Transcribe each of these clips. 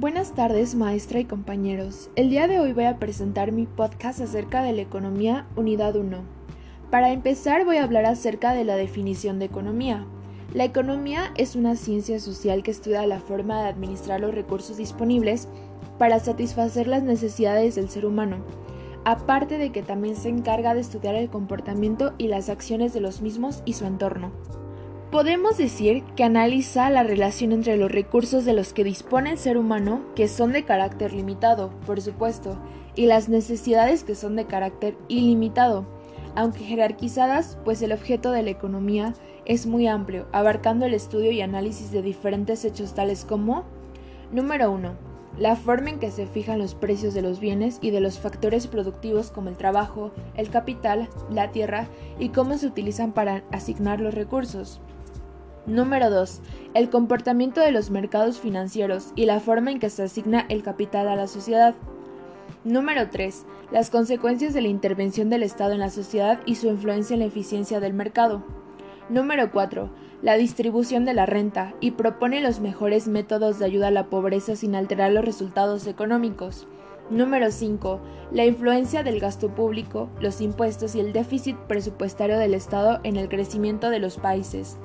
Buenas tardes, maestra y compañeros. El día de hoy voy a presentar mi podcast acerca de la economía Unidad 1. Para empezar voy a hablar acerca de la definición de economía. La economía es una ciencia social que estudia la forma de administrar los recursos disponibles para satisfacer las necesidades del ser humano, aparte de que también se encarga de estudiar el comportamiento y las acciones de los mismos y su entorno. Podemos decir que analiza la relación entre los recursos de los que dispone el ser humano, que son de carácter limitado, por supuesto, y las necesidades que son de carácter ilimitado, aunque jerarquizadas, pues el objeto de la economía es muy amplio, abarcando el estudio y análisis de diferentes hechos tales como Número 1. La forma en que se fijan los precios de los bienes y de los factores productivos como el trabajo, el capital, la tierra y cómo se utilizan para asignar los recursos. Número 2. El comportamiento de los mercados financieros y la forma en que se asigna el capital a la sociedad. Número 3. Las consecuencias de la intervención del Estado en la sociedad y su influencia en la eficiencia del mercado. Número 4. La distribución de la renta y propone los mejores métodos de ayuda a la pobreza sin alterar los resultados económicos. Número 5. La influencia del gasto público, los impuestos y el déficit presupuestario del Estado en el crecimiento de los países.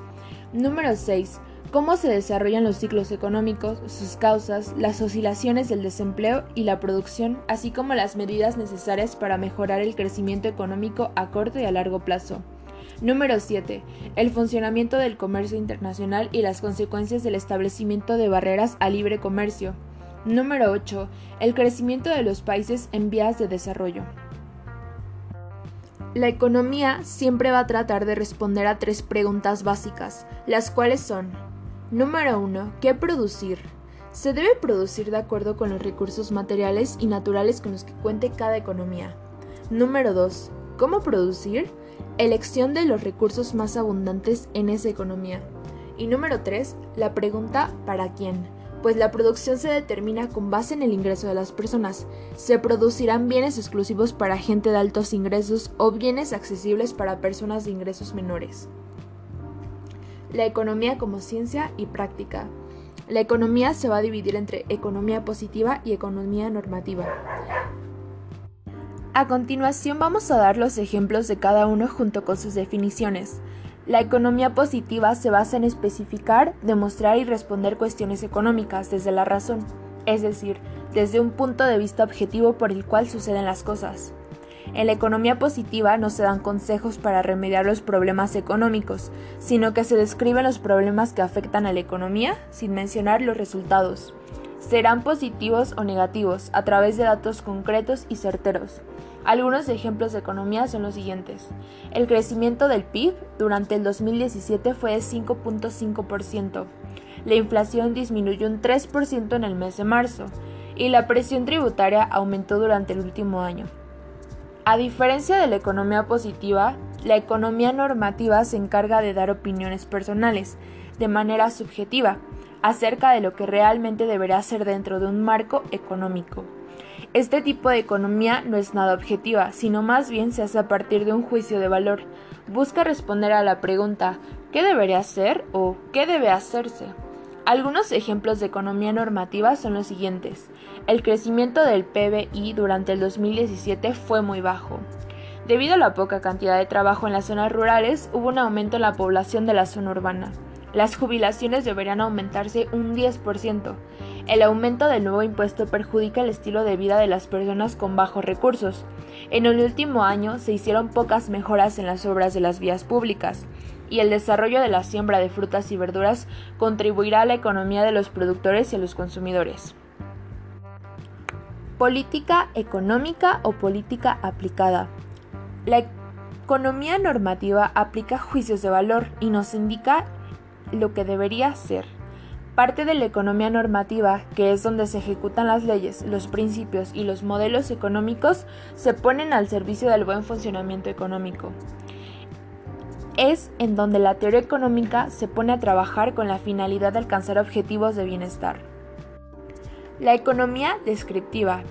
Número 6. Cómo se desarrollan los ciclos económicos, sus causas, las oscilaciones del desempleo y la producción, así como las medidas necesarias para mejorar el crecimiento económico a corto y a largo plazo. Número 7. El funcionamiento del comercio internacional y las consecuencias del establecimiento de barreras al libre comercio. Número 8. El crecimiento de los países en vías de desarrollo. La economía siempre va a tratar de responder a tres preguntas básicas, las cuales son Número 1. ¿Qué producir? Se debe producir de acuerdo con los recursos materiales y naturales con los que cuente cada economía. Número 2. ¿Cómo producir? Elección de los recursos más abundantes en esa economía. Y número 3. La pregunta ¿para quién? Pues la producción se determina con base en el ingreso de las personas. Se producirán bienes exclusivos para gente de altos ingresos o bienes accesibles para personas de ingresos menores. La economía como ciencia y práctica. La economía se va a dividir entre economía positiva y economía normativa. A continuación vamos a dar los ejemplos de cada uno junto con sus definiciones. La economía positiva se basa en especificar, demostrar y responder cuestiones económicas desde la razón, es decir, desde un punto de vista objetivo por el cual suceden las cosas. En la economía positiva no se dan consejos para remediar los problemas económicos, sino que se describen los problemas que afectan a la economía sin mencionar los resultados. Serán positivos o negativos a través de datos concretos y certeros. Algunos ejemplos de economía son los siguientes. El crecimiento del PIB durante el 2017 fue de 5.5%. La inflación disminuyó un 3% en el mes de marzo y la presión tributaria aumentó durante el último año. A diferencia de la economía positiva, la economía normativa se encarga de dar opiniones personales, de manera subjetiva, acerca de lo que realmente deberá ser dentro de un marco económico. Este tipo de economía no es nada objetiva, sino más bien se hace a partir de un juicio de valor. Busca responder a la pregunta ¿qué debería hacer o qué debe hacerse? Algunos ejemplos de economía normativa son los siguientes. El crecimiento del PBI durante el 2017 fue muy bajo. Debido a la poca cantidad de trabajo en las zonas rurales, hubo un aumento en la población de la zona urbana. Las jubilaciones deberían aumentarse un 10%. El aumento del nuevo impuesto perjudica el estilo de vida de las personas con bajos recursos. En el último año se hicieron pocas mejoras en las obras de las vías públicas, y el desarrollo de la siembra de frutas y verduras contribuirá a la economía de los productores y a los consumidores. Política económica o política aplicada. La economía normativa aplica juicios de valor y nos indica lo que debería ser. Parte de la economía normativa, que es donde se ejecutan las leyes, los principios y los modelos económicos, se ponen al servicio del buen funcionamiento económico. Es en donde la teoría económica se pone a trabajar con la finalidad de alcanzar objetivos de bienestar. La economía descriptiva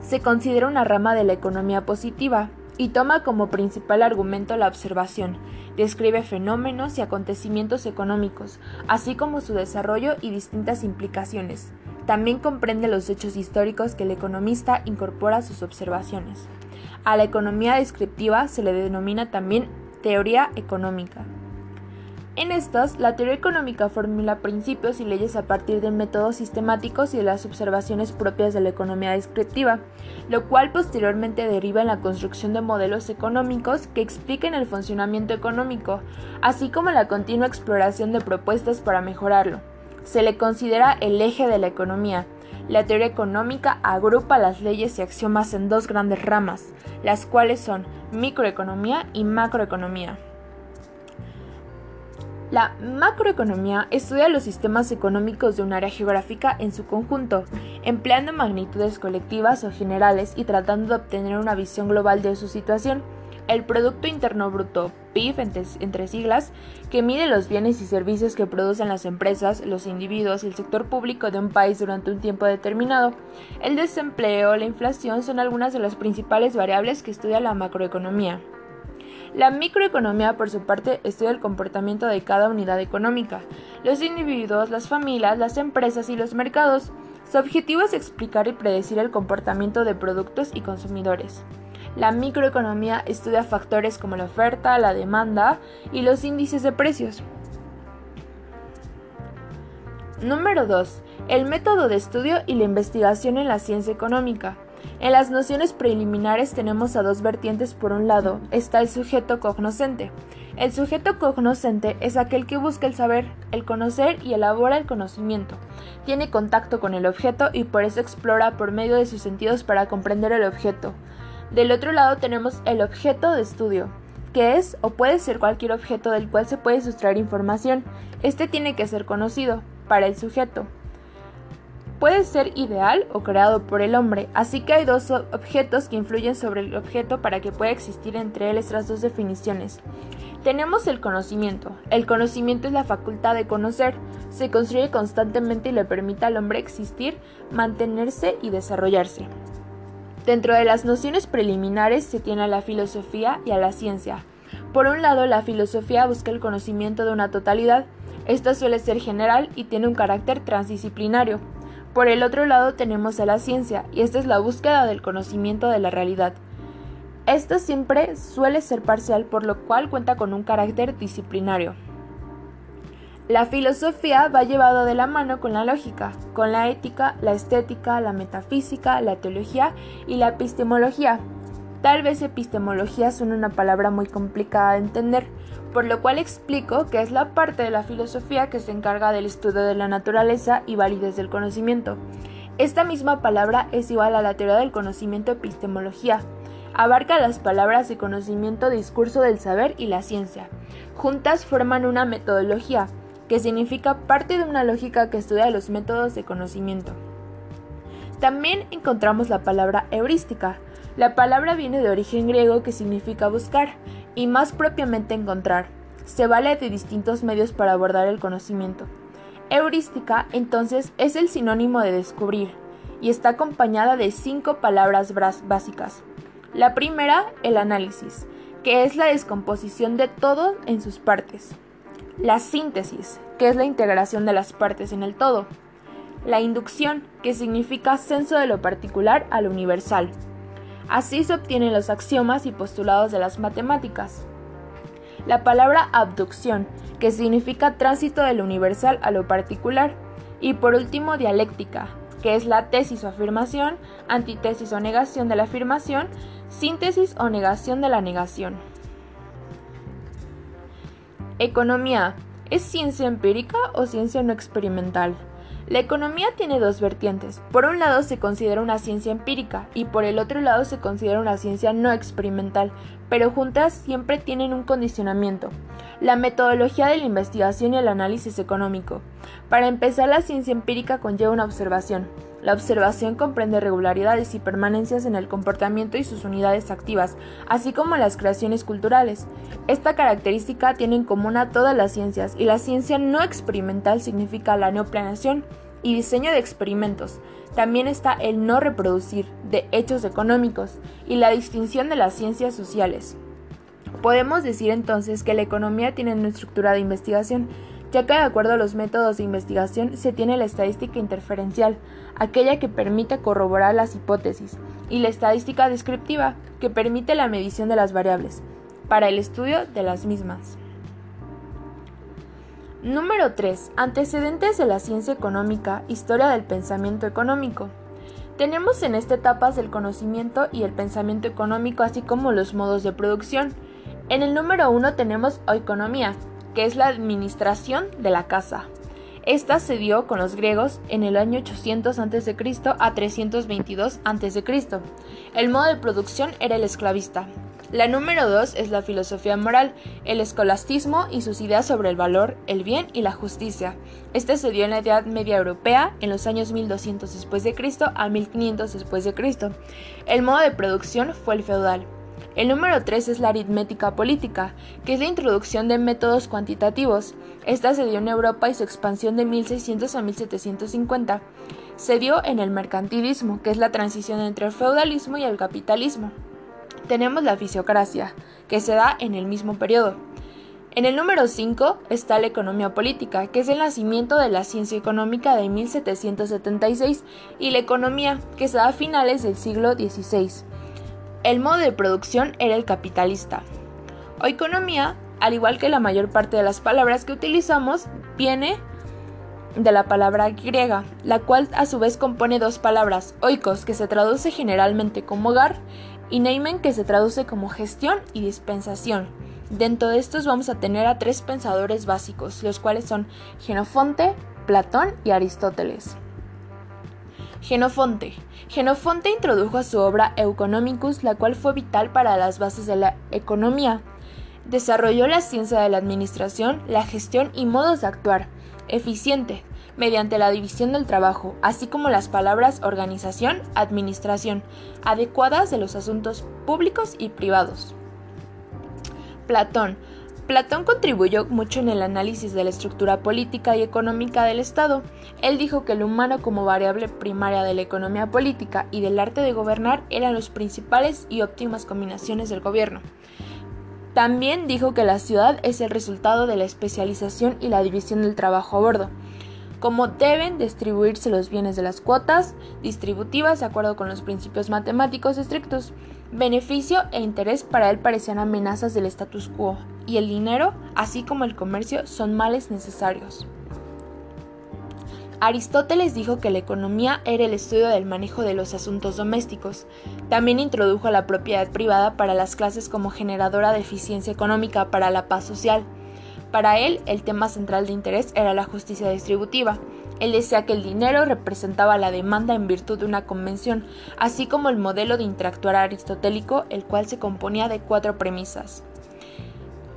se considera una rama de la economía positiva, y toma como principal argumento la observación. Describe fenómenos y acontecimientos económicos, así como su desarrollo y distintas implicaciones. También comprende los hechos históricos que el economista incorpora a sus observaciones. A la economía descriptiva se le denomina también teoría económica. En estas, la teoría económica formula principios y leyes a partir de métodos sistemáticos y de las observaciones propias de la economía descriptiva, lo cual posteriormente deriva en la construcción de modelos económicos que expliquen el funcionamiento económico, así como la continua exploración de propuestas para mejorarlo. Se le considera el eje de la economía. La teoría económica agrupa las leyes y axiomas en dos grandes ramas, las cuales son microeconomía y macroeconomía. La macroeconomía estudia los sistemas económicos de un área geográfica en su conjunto, empleando magnitudes colectivas o generales y tratando de obtener una visión global de su situación. El Producto Interno Bruto, PIB entre, siglas, que mide los bienes y servicios que producen las empresas, los individuos y el sector público de un país durante un tiempo determinado. El desempleo, la inflación son algunas de las principales variables que estudia la macroeconomía. La microeconomía, por su parte, estudia el comportamiento de cada unidad económica, los individuos, las familias, las empresas y los mercados. Su objetivo es explicar y predecir el comportamiento de productos y consumidores. La microeconomía estudia factores como la oferta, la demanda y los índices de precios. Número 2. El método de estudio y la investigación en la ciencia económica. En las nociones preliminares tenemos a dos vertientes. Por un lado está el sujeto cognoscente. El sujeto cognoscente es aquel que busca el saber, el conocer y elabora el conocimiento. Tiene contacto con el objeto y por eso explora por medio de sus sentidos para comprender el objeto. Del otro lado tenemos el objeto de estudio, que es o puede ser cualquier objeto del cual se puede sustraer información. Este tiene que ser conocido para el sujeto puede ser ideal o creado por el hombre, así que hay dos objetos que influyen sobre el objeto para que pueda existir entre él estas dos definiciones. Tenemos el conocimiento. El conocimiento es la facultad de conocer. Se construye constantemente y le permite al hombre existir, mantenerse y desarrollarse. Dentro de las nociones preliminares se tiene a la filosofía y a la ciencia. Por un lado, la filosofía busca el conocimiento de una totalidad. Esta suele ser general y tiene un carácter transdisciplinario. Por el otro lado tenemos a la ciencia, y esta es la búsqueda del conocimiento de la realidad. Esta siempre suele ser parcial, por lo cual cuenta con un carácter disciplinario. La filosofía va llevada de la mano con la lógica, con la ética, la estética, la metafísica, la teología y la epistemología. Tal vez epistemología suene una palabra muy complicada de entender, por lo cual explico que es la parte de la filosofía que se encarga del estudio de la naturaleza y validez del conocimiento. Esta misma palabra es igual a la teoría del conocimiento epistemología. Abarca las palabras de conocimiento, discurso del saber y la ciencia. Juntas forman una metodología, que significa parte de una lógica que estudia los métodos de conocimiento. También encontramos la palabra heurística, la palabra viene de origen griego que significa buscar y más propiamente encontrar. Se vale de distintos medios para abordar el conocimiento. Heurística, entonces, es el sinónimo de descubrir y está acompañada de cinco palabras básicas. La primera, el análisis, que es la descomposición de todo en sus partes. La síntesis, que es la integración de las partes en el todo. La inducción, que significa ascenso de lo particular a lo universal. Así se obtienen los axiomas y postulados de las matemáticas. La palabra abducción, que significa tránsito de lo universal a lo particular. Y por último, dialéctica, que es la tesis o afirmación, antítesis o negación de la afirmación, síntesis o negación de la negación. Economía, ¿es ciencia empírica o ciencia no experimental? La economía tiene dos vertientes. Por un lado se considera una ciencia empírica y por el otro lado se considera una ciencia no experimental, pero juntas siempre tienen un condicionamiento. La metodología de la investigación y el análisis económico. Para empezar, la ciencia empírica conlleva una observación. La observación comprende regularidades y permanencias en el comportamiento y sus unidades activas, así como las creaciones culturales. Esta característica tiene en común a todas las ciencias, y la ciencia no experimental significa la neoplaneación y diseño de experimentos. También está el no reproducir de hechos económicos y la distinción de las ciencias sociales. Podemos decir entonces que la economía tiene una estructura de investigación ya que de acuerdo a los métodos de investigación se tiene la estadística interferencial, aquella que permite corroborar las hipótesis, y la estadística descriptiva, que permite la medición de las variables, para el estudio de las mismas. Número 3. Antecedentes de la ciencia económica, historia del pensamiento económico. Tenemos en esta etapa el conocimiento y el pensamiento económico, así como los modos de producción. En el número 1 tenemos economía, que es la administración de la casa. Esta se dio con los griegos en el año 800 a.C. a 322 a.C. El modo de producción era el esclavista. La número 2 es la filosofía moral, el escolastismo y sus ideas sobre el valor, el bien y la justicia. Este se dio en la Edad Media Europea en los años 1200 después de Cristo a 1500 después de Cristo. El modo de producción fue el feudal. El número 3 es la aritmética política, que es la introducción de métodos cuantitativos. Esta se dio en Europa y su expansión de 1600 a 1750 se dio en el mercantilismo, que es la transición entre el feudalismo y el capitalismo tenemos la fisiocracia, que se da en el mismo periodo. En el número 5 está la economía política, que es el nacimiento de la ciencia económica de 1776, y la economía, que se da a finales del siglo XVI. El modo de producción era el capitalista. O economía, al igual que la mayor parte de las palabras que utilizamos, viene de la palabra griega, la cual a su vez compone dos palabras, oikos, que se traduce generalmente como hogar, y Neyman que se traduce como gestión y dispensación. Dentro de estos vamos a tener a tres pensadores básicos, los cuales son Genofonte, Platón y Aristóteles. Genofonte. Genofonte introdujo a su obra Economicus, la cual fue vital para las bases de la economía. Desarrolló la ciencia de la administración, la gestión y modos de actuar, eficiente, mediante la división del trabajo, así como las palabras organización, administración, adecuadas de los asuntos públicos y privados. Platón. Platón contribuyó mucho en el análisis de la estructura política y económica del Estado. Él dijo que el humano como variable primaria de la economía política y del arte de gobernar eran los principales y óptimas combinaciones del gobierno. También dijo que la ciudad es el resultado de la especialización y la división del trabajo a bordo cómo deben distribuirse los bienes de las cuotas distributivas de acuerdo con los principios matemáticos estrictos. Beneficio e interés para él parecían amenazas del status quo, y el dinero, así como el comercio, son males necesarios. Aristóteles dijo que la economía era el estudio del manejo de los asuntos domésticos. También introdujo la propiedad privada para las clases como generadora de eficiencia económica para la paz social. Para él, el tema central de interés era la justicia distributiva. Él decía que el dinero representaba la demanda en virtud de una convención, así como el modelo de interactuar aristotélico, el cual se componía de cuatro premisas.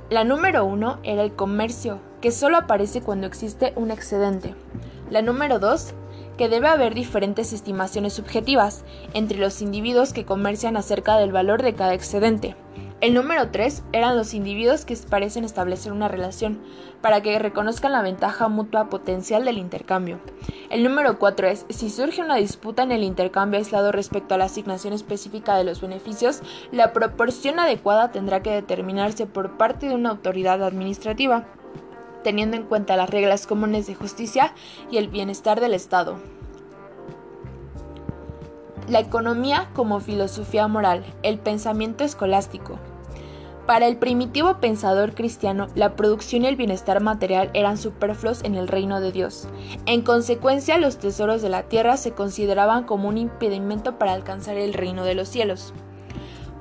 La número uno era el comercio, que solo aparece cuando existe un excedente. La número dos, que debe haber diferentes estimaciones subjetivas entre los individuos que comercian acerca del valor de cada excedente. El número 3 eran los individuos que parecen establecer una relación para que reconozcan la ventaja mutua potencial del intercambio. El número 4 es si surge una disputa en el intercambio aislado respecto a la asignación específica de los beneficios, la proporción adecuada tendrá que determinarse por parte de una autoridad administrativa, teniendo en cuenta las reglas comunes de justicia y el bienestar del Estado. La economía como filosofía moral, el pensamiento escolástico. Para el primitivo pensador cristiano, la producción y el bienestar material eran superfluos en el reino de Dios. En consecuencia, los tesoros de la tierra se consideraban como un impedimento para alcanzar el reino de los cielos.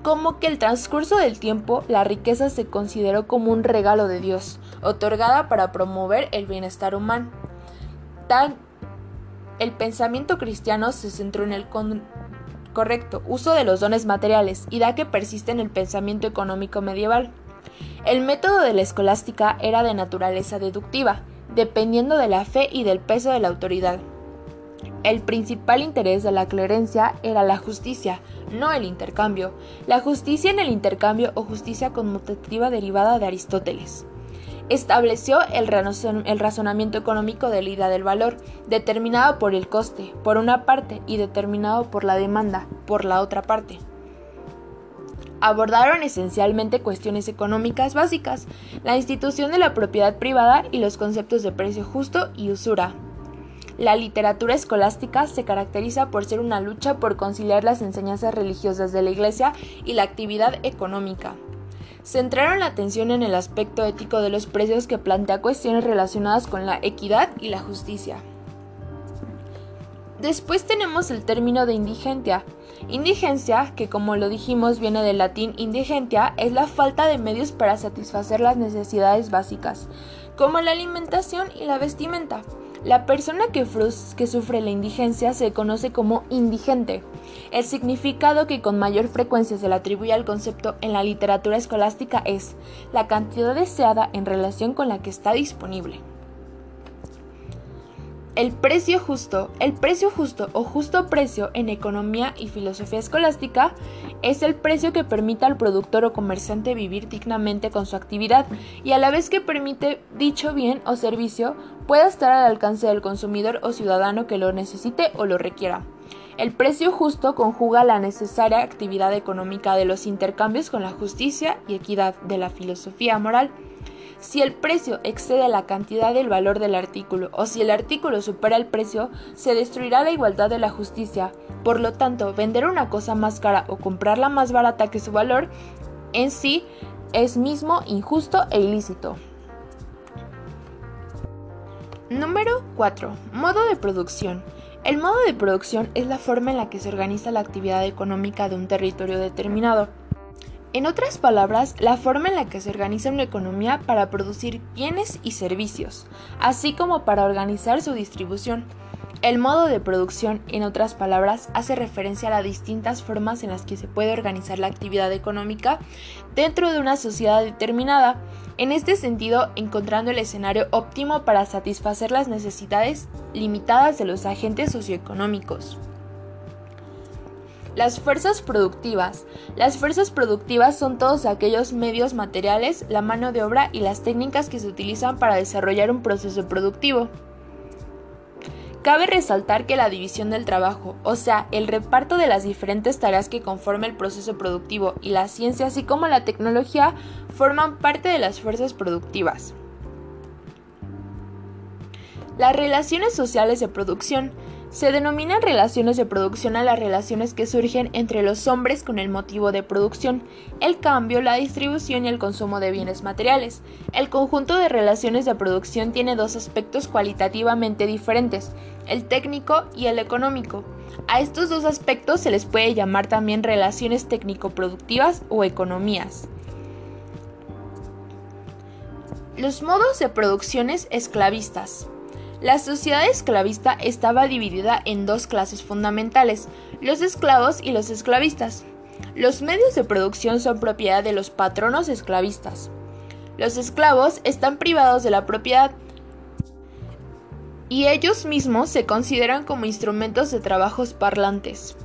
Como que el transcurso del tiempo, la riqueza se consideró como un regalo de Dios, otorgada para promover el bienestar humano. Tan el pensamiento cristiano se centró en el correcto uso de los dones materiales y da que persiste en el pensamiento económico medieval. El método de la escolástica era de naturaleza deductiva, dependiendo de la fe y del peso de la autoridad. El principal interés de la clerencia era la justicia, no el intercambio. La justicia en el intercambio o justicia conmutativa derivada de Aristóteles estableció el, razonamiento económico de la idea del valor, determinado por el coste, por una parte, y determinado por la demanda, por la otra parte. abordaron esencialmente cuestiones económicas básicas, la institución de la propiedad privada y los conceptos de precio justo y usura. La literatura escolástica se caracteriza por ser una lucha por conciliar las enseñanzas religiosas de la Iglesia y la actividad económica. Centraron la atención en el aspecto ético de los precios que plantea cuestiones relacionadas con la equidad y la justicia. Después tenemos el término de indigencia. Indigencia, que como lo dijimos viene del latín indigentia, es la falta de medios para satisfacer las necesidades básicas, como la alimentación y la vestimenta. La persona que, sufre la indigencia se conoce como indigente. El significado que con mayor frecuencia se le atribuye al concepto en la literatura escolástica es la cantidad deseada en relación con la que está disponible. El precio justo, el precio justo o justo precio en economía y filosofía escolástica es el precio que permite al productor o comerciante vivir dignamente con su actividad y a la vez que permite dicho bien o servicio pueda estar al alcance del consumidor o ciudadano que lo necesite o lo requiera. El precio justo conjuga la necesaria actividad económica de los intercambios con la justicia y equidad de la filosofía moral. Si el precio excede la cantidad del valor del artículo o si el artículo supera el precio, se destruirá la igualdad de la justicia. Por lo tanto, vender una cosa más cara o comprarla más barata que su valor en sí es mismo injusto e ilícito. Número 4. Modo de producción. El modo de producción es la forma en la que se organiza la actividad económica de un territorio determinado. En otras palabras, la forma en la que se organiza una economía para producir bienes y servicios, así como para organizar su distribución. El modo de producción, en otras palabras, hace referencia a las distintas formas en las que se puede organizar la actividad económica dentro de una sociedad determinada, en este sentido encontrando el escenario óptimo para satisfacer las necesidades limitadas de los agentes socioeconómicos. Las fuerzas productivas. Las fuerzas productivas son todos aquellos medios materiales, la mano de obra y las técnicas que se utilizan para desarrollar un proceso productivo. Cabe resaltar que la división del trabajo, o sea, el reparto de las diferentes tareas que conforman el proceso productivo y la ciencia, así como la tecnología, forman parte de las fuerzas productivas. Las relaciones sociales de producción se denominan relaciones de producción a las relaciones que surgen entre los hombres con el motivo de producción, el cambio, la distribución y el consumo de bienes materiales. El conjunto de relaciones de producción tiene dos aspectos cualitativamente diferentes, el técnico y el económico. A estos dos aspectos se les puede llamar también relaciones técnico-productivas o economías. Los modos de producciones esclavistas. La sociedad esclavista estaba dividida en dos clases fundamentales, los esclavos y los esclavistas. Los medios de producción son propiedad de los patronos esclavistas. Los esclavos están privados de la propiedad y ellos mismos se consideran como instrumentos de trabajos parlantes.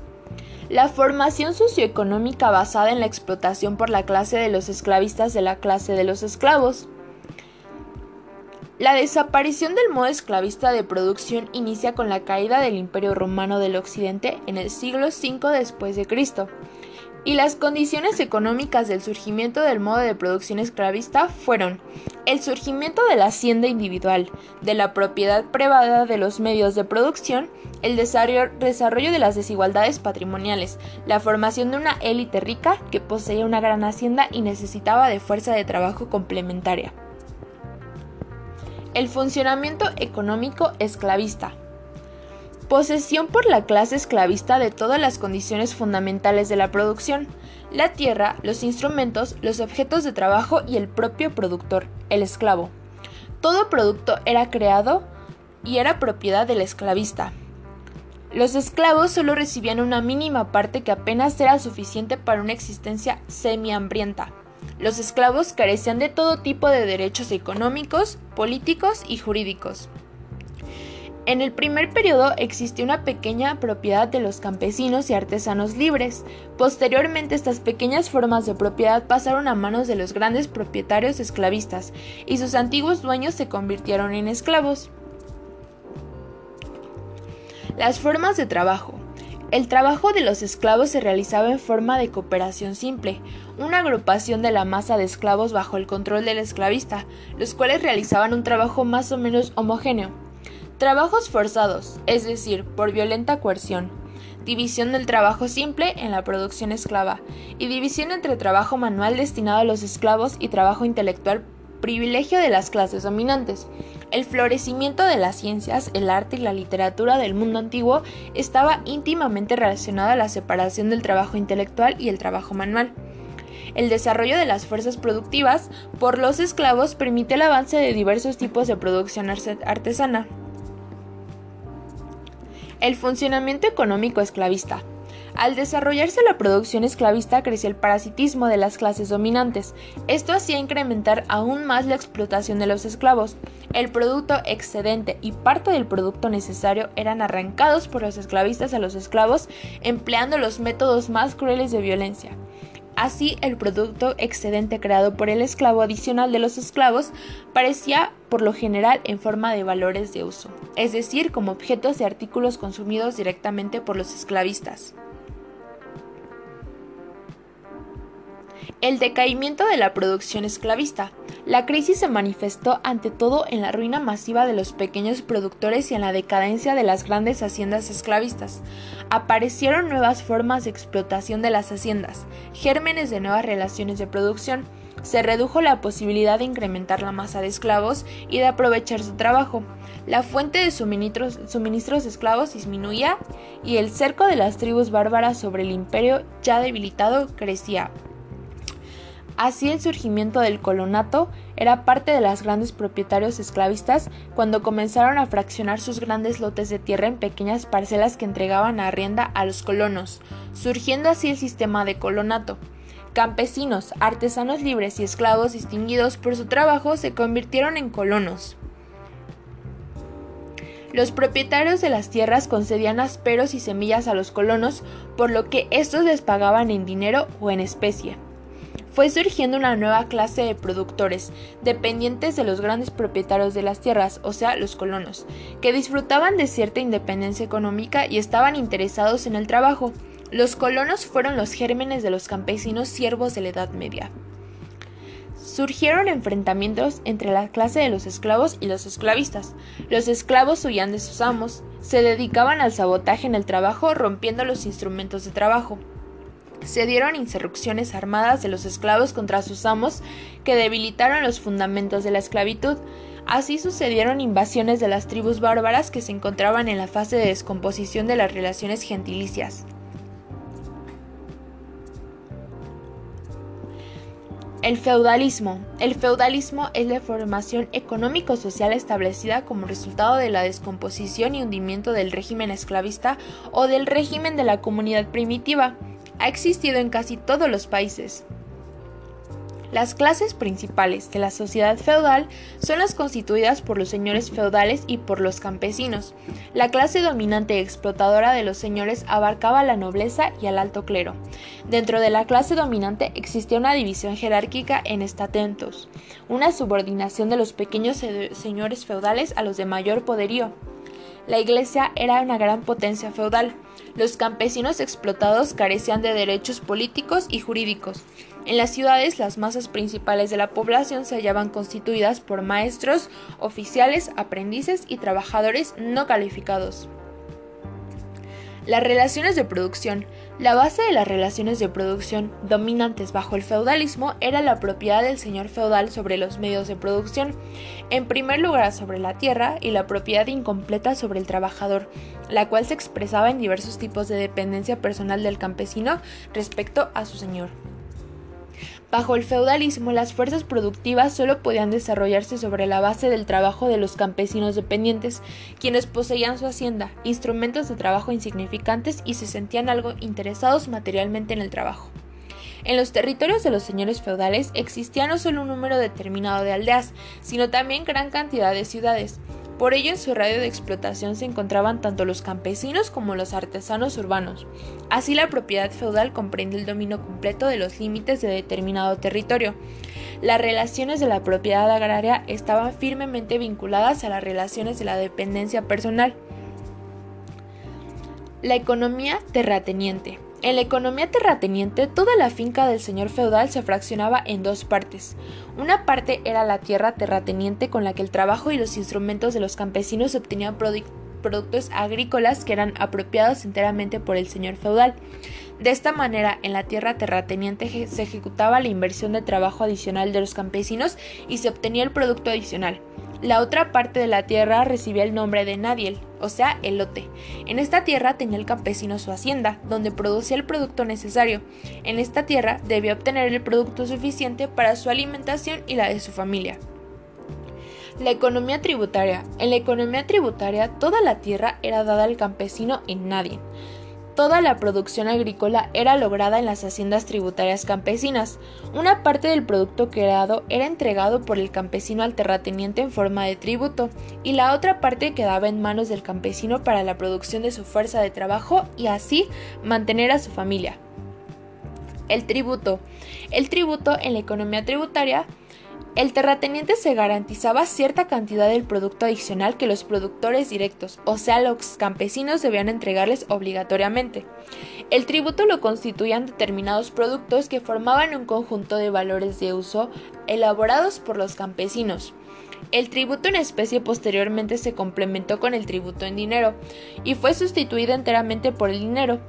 La formación socioeconómica basada en la explotación por la clase de los esclavistas de la clase de los esclavos. La desaparición del modo esclavista de producción inicia con la caída del Imperio Romano del Occidente en el siglo V después de Cristo. Y las condiciones económicas del surgimiento del modo de producción esclavista fueron el surgimiento de la hacienda individual, de la propiedad privada de los medios de producción, el desarrollo de las desigualdades patrimoniales, la formación de una élite rica que poseía una gran hacienda y necesitaba de fuerza de trabajo complementaria. El funcionamiento económico esclavista. Posesión por la clase esclavista de todas las condiciones fundamentales de la producción, la tierra, los instrumentos, los objetos de trabajo y el propio productor, el esclavo. Todo producto era creado y era propiedad del esclavista. Los esclavos solo recibían una mínima parte que apenas era suficiente para una existencia semi-hambrienta. Los esclavos carecían de todo tipo de derechos económicos, políticos y jurídicos. En el primer periodo existió una pequeña propiedad de los campesinos y artesanos libres. Posteriormente estas pequeñas formas de propiedad pasaron a manos de los grandes propietarios esclavistas y sus antiguos dueños se convirtieron en esclavos. Las formas de trabajo. El trabajo de los esclavos se realizaba en forma de cooperación simple, una agrupación de la masa de esclavos bajo el control del esclavista, los cuales realizaban un trabajo más o menos homogéneo. Trabajos forzados, es decir, por violenta coerción. División del trabajo simple en la producción esclava y división entre trabajo manual destinado a los esclavos y trabajo intelectual privilegio de las clases dominantes. El florecimiento de las ciencias, el arte y la literatura del mundo antiguo estaba íntimamente relacionado a la separación del trabajo intelectual y el trabajo manual. El desarrollo de las fuerzas productivas por los esclavos permite el avance de diversos tipos de producción artesana. El funcionamiento económico esclavista. Al desarrollarse la producción esclavista creció el parasitismo de las clases dominantes. Esto hacía incrementar aún más la explotación de los esclavos. El producto excedente y parte del producto necesario eran arrancados por los esclavistas a los esclavos empleando los métodos más crueles de violencia. Así, el producto excedente creado por el esclavo adicional de los esclavos parecía por lo general en forma de valores de uso, es decir, como objetos de artículos consumidos directamente por los esclavistas. El decaimiento de la producción esclavista. La crisis se manifestó ante todo en la ruina masiva de los pequeños productores y en la decadencia de las grandes haciendas esclavistas. Aparecieron nuevas formas de explotación de las haciendas, gérmenes de nuevas relaciones de producción. Se redujo la posibilidad de incrementar la masa de esclavos y de aprovechar su trabajo. La fuente de suministros, de esclavos disminuía y el cerco de las tribus bárbaras sobre el imperio ya debilitado crecía. Así el surgimiento del colonato era parte de los grandes propietarios esclavistas cuando comenzaron a fraccionar sus grandes lotes de tierra en pequeñas parcelas que entregaban a rienda a los colonos, surgiendo así el sistema de colonato. Campesinos, artesanos libres y esclavos distinguidos por su trabajo se convirtieron en colonos. Los propietarios de las tierras concedían asperos y semillas a los colonos, por lo que estos les pagaban en dinero o en especie fue surgiendo una nueva clase de productores, dependientes de los grandes propietarios de las tierras, o sea, los colonos, que disfrutaban de cierta independencia económica y estaban interesados en el trabajo. Los colonos fueron los gérmenes de los campesinos siervos de la Edad Media. Surgieron enfrentamientos entre la clase de los esclavos y los esclavistas. Los esclavos huían de sus amos, se dedicaban al sabotaje en el trabajo rompiendo los instrumentos de trabajo se dieron insurrecciones armadas de los esclavos contra sus amos que debilitaron los fundamentos de la esclavitud. Así sucedieron invasiones de las tribus bárbaras que se encontraban en la fase de descomposición de las relaciones gentilicias. El feudalismo. El feudalismo es la formación económico-social establecida como resultado de la descomposición y hundimiento del régimen esclavista o del régimen de la comunidad primitiva ha existido en casi todos los países. Las clases principales de la sociedad feudal son las constituidas por los señores feudales y por los campesinos. La clase dominante explotadora de los señores abarcaba la nobleza y al alto clero. Dentro de la clase dominante existía una división jerárquica en estatentos, una subordinación de los pequeños señores feudales a los de mayor poderío. La iglesia era una gran potencia feudal. Los campesinos explotados carecían de derechos políticos y jurídicos. En las ciudades, las masas principales de la población se hallaban constituidas por maestros, oficiales, aprendices y trabajadores no calificados. Las relaciones de producción. La base de las relaciones de producción dominantes bajo el feudalismo era la propiedad del señor feudal sobre los medios de producción, en primer lugar sobre la tierra y la propiedad incompleta sobre el trabajador, la cual se expresaba en diversos tipos de dependencia personal del campesino respecto a su señor. Bajo el feudalismo, las fuerzas productivas solo podían desarrollarse sobre la base del trabajo de los campesinos dependientes, quienes poseían su hacienda, instrumentos de trabajo insignificantes y se sentían algo interesados materialmente en el trabajo. En los territorios de los señores feudales existía no solo un número determinado de aldeas, sino también gran cantidad de ciudades. Por ello en su radio de explotación se encontraban tanto los campesinos como los artesanos urbanos. Así la propiedad feudal comprende el dominio completo de los límites de determinado territorio. Las relaciones de la propiedad agraria estaban firmemente vinculadas a las relaciones de la dependencia personal. La economía terrateniente. En la economía terrateniente, toda la finca del señor feudal se fraccionaba en dos partes. Una parte era la tierra terrateniente con la que el trabajo y los instrumentos de los campesinos obtenían productos agrícolas que eran apropiados enteramente por el señor feudal. De esta manera, en la tierra terrateniente se ejecutaba la inversión de trabajo adicional de los campesinos y se obtenía el producto adicional. La otra parte de la tierra recibía el nombre de Nadiel, o sea, el lote. En esta tierra tenía el campesino su hacienda, donde producía el producto necesario. En esta tierra debía obtener el producto suficiente para su alimentación y la de su familia. La economía tributaria. En la economía tributaria, toda la tierra era dada al campesino en nadie. Toda la producción agrícola era lograda en las haciendas tributarias campesinas. Una parte del producto creado era entregado por el campesino al terrateniente en forma de tributo y la otra parte quedaba en manos del campesino para la producción de su fuerza de trabajo y así mantener a su familia. El tributo. El tributo en la economía tributaria el terrateniente se garantizaba cierta cantidad del producto adicional que los productores directos, o sea, los campesinos, debían entregarles obligatoriamente. El tributo lo constituían determinados productos que formaban un conjunto de valores de uso elaborados por los campesinos. El tributo en especie posteriormente se complementó con el tributo en dinero y fue sustituido enteramente por el dinero.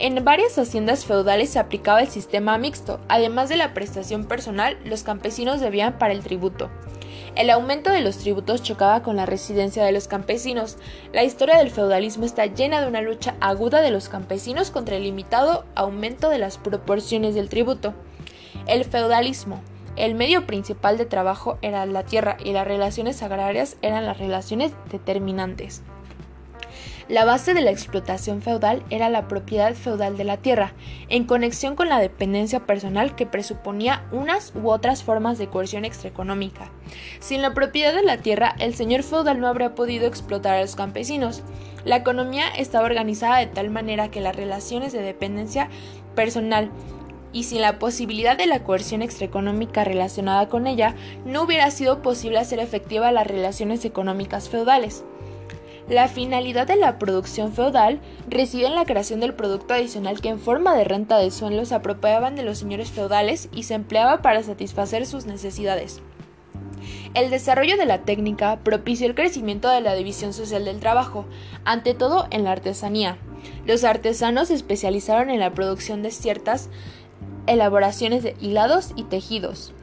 En varias haciendas feudales se aplicaba el sistema mixto. Además de la prestación personal, los campesinos debían para el tributo. El aumento de los tributos chocaba con la residencia de los campesinos. La historia del feudalismo está llena de una lucha aguda de los campesinos contra el limitado aumento de las proporciones del tributo. El feudalismo. El medio principal de trabajo era la tierra y las relaciones agrarias eran las relaciones determinantes. La base de la explotación feudal era la propiedad feudal de la tierra, en conexión con la dependencia personal que presuponía unas u otras formas de coerción extraeconómica. Sin la propiedad de la tierra, el señor feudal no habría podido explotar a los campesinos. La economía estaba organizada de tal manera que las relaciones de dependencia personal y sin la posibilidad de la coerción extraeconómica relacionada con ella, no hubiera sido posible hacer efectiva las relaciones económicas feudales. La finalidad de la producción feudal reside en la creación del producto adicional que en forma de renta de suelos se apropiaban de los señores feudales y se empleaba para satisfacer sus necesidades. El desarrollo de la técnica propició el crecimiento de la división social del trabajo, ante todo en la artesanía. Los artesanos se especializaron en la producción de ciertas elaboraciones de hilados y tejidos.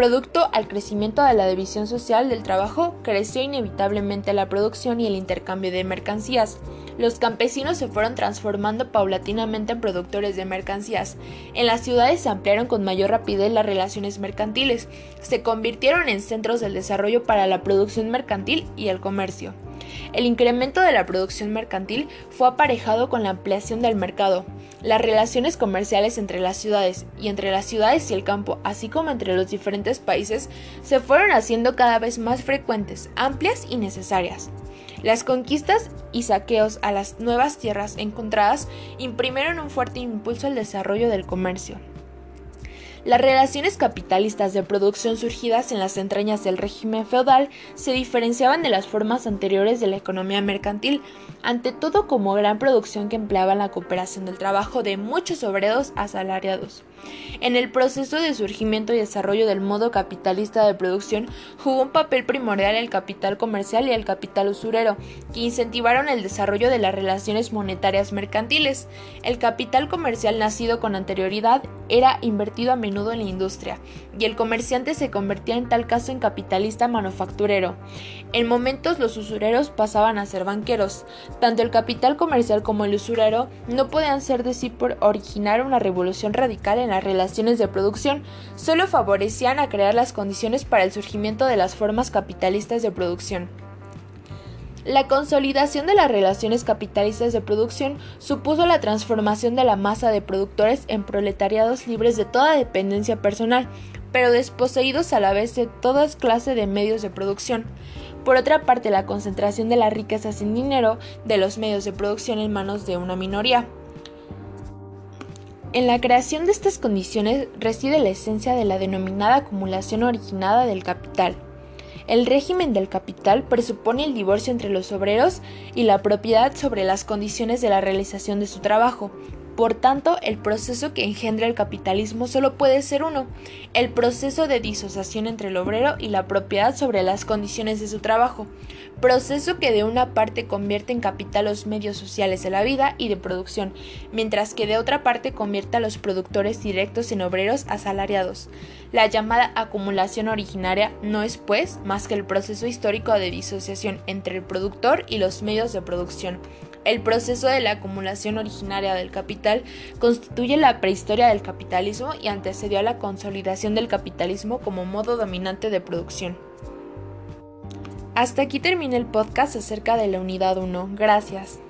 Producto al crecimiento de la división social del trabajo, creció inevitablemente la producción y el intercambio de mercancías. Los campesinos se fueron transformando paulatinamente en productores de mercancías. En las ciudades se ampliaron con mayor rapidez las relaciones mercantiles, se convirtieron en centros del desarrollo para la producción mercantil y el comercio. El incremento de la producción mercantil fue aparejado con la ampliación del mercado. Las relaciones comerciales entre las ciudades y entre las ciudades y el campo, así como entre los diferentes países, se fueron haciendo cada vez más frecuentes, amplias y necesarias. Las conquistas y saqueos a las nuevas tierras encontradas imprimieron un fuerte impulso al desarrollo del comercio. Las relaciones capitalistas de producción surgidas en las entrañas del régimen feudal se diferenciaban de las formas anteriores de la economía mercantil, ante todo como gran producción que empleaba la cooperación del trabajo de muchos obreros asalariados. En el proceso de surgimiento y desarrollo del modo capitalista de producción jugó un papel primordial el capital comercial y el capital usurero, que incentivaron el desarrollo de las relaciones monetarias mercantiles. El capital comercial nacido con anterioridad era invertido a menudo en la industria, y el comerciante se convertía en tal caso en capitalista manufacturero. En momentos los usureros pasaban a ser banqueros. Tanto el capital comercial como el usurero no podían ser de sí por originar una revolución radical en las relaciones de producción, solo favorecían a crear las condiciones para el surgimiento de las formas capitalistas de producción. La consolidación de las relaciones capitalistas de producción supuso la transformación de la masa de productores en proletariados libres de toda dependencia personal, pero desposeídos a la vez de todas clases de medios de producción. Por otra parte, la concentración de las riquezas sin dinero de los medios de producción en manos de una minoría. En la creación de estas condiciones reside la esencia de la denominada acumulación originada del capital. El régimen del capital presupone el divorcio entre los obreros y la propiedad sobre las condiciones de la realización de su trabajo, por tanto, el proceso que engendra el capitalismo solo puede ser uno, el proceso de disociación entre el obrero y la propiedad sobre las condiciones de su trabajo, proceso que de una parte convierte en capital los medios sociales de la vida y de producción, mientras que de otra parte convierte a los productores directos en obreros asalariados. La llamada acumulación originaria no es, pues, más que el proceso histórico de disociación entre el productor y los medios de producción. El proceso de la acumulación originaria del capital constituye la prehistoria del capitalismo y antecedió a la consolidación del capitalismo como modo dominante de producción. Hasta aquí termina el podcast acerca de la unidad 1. Gracias.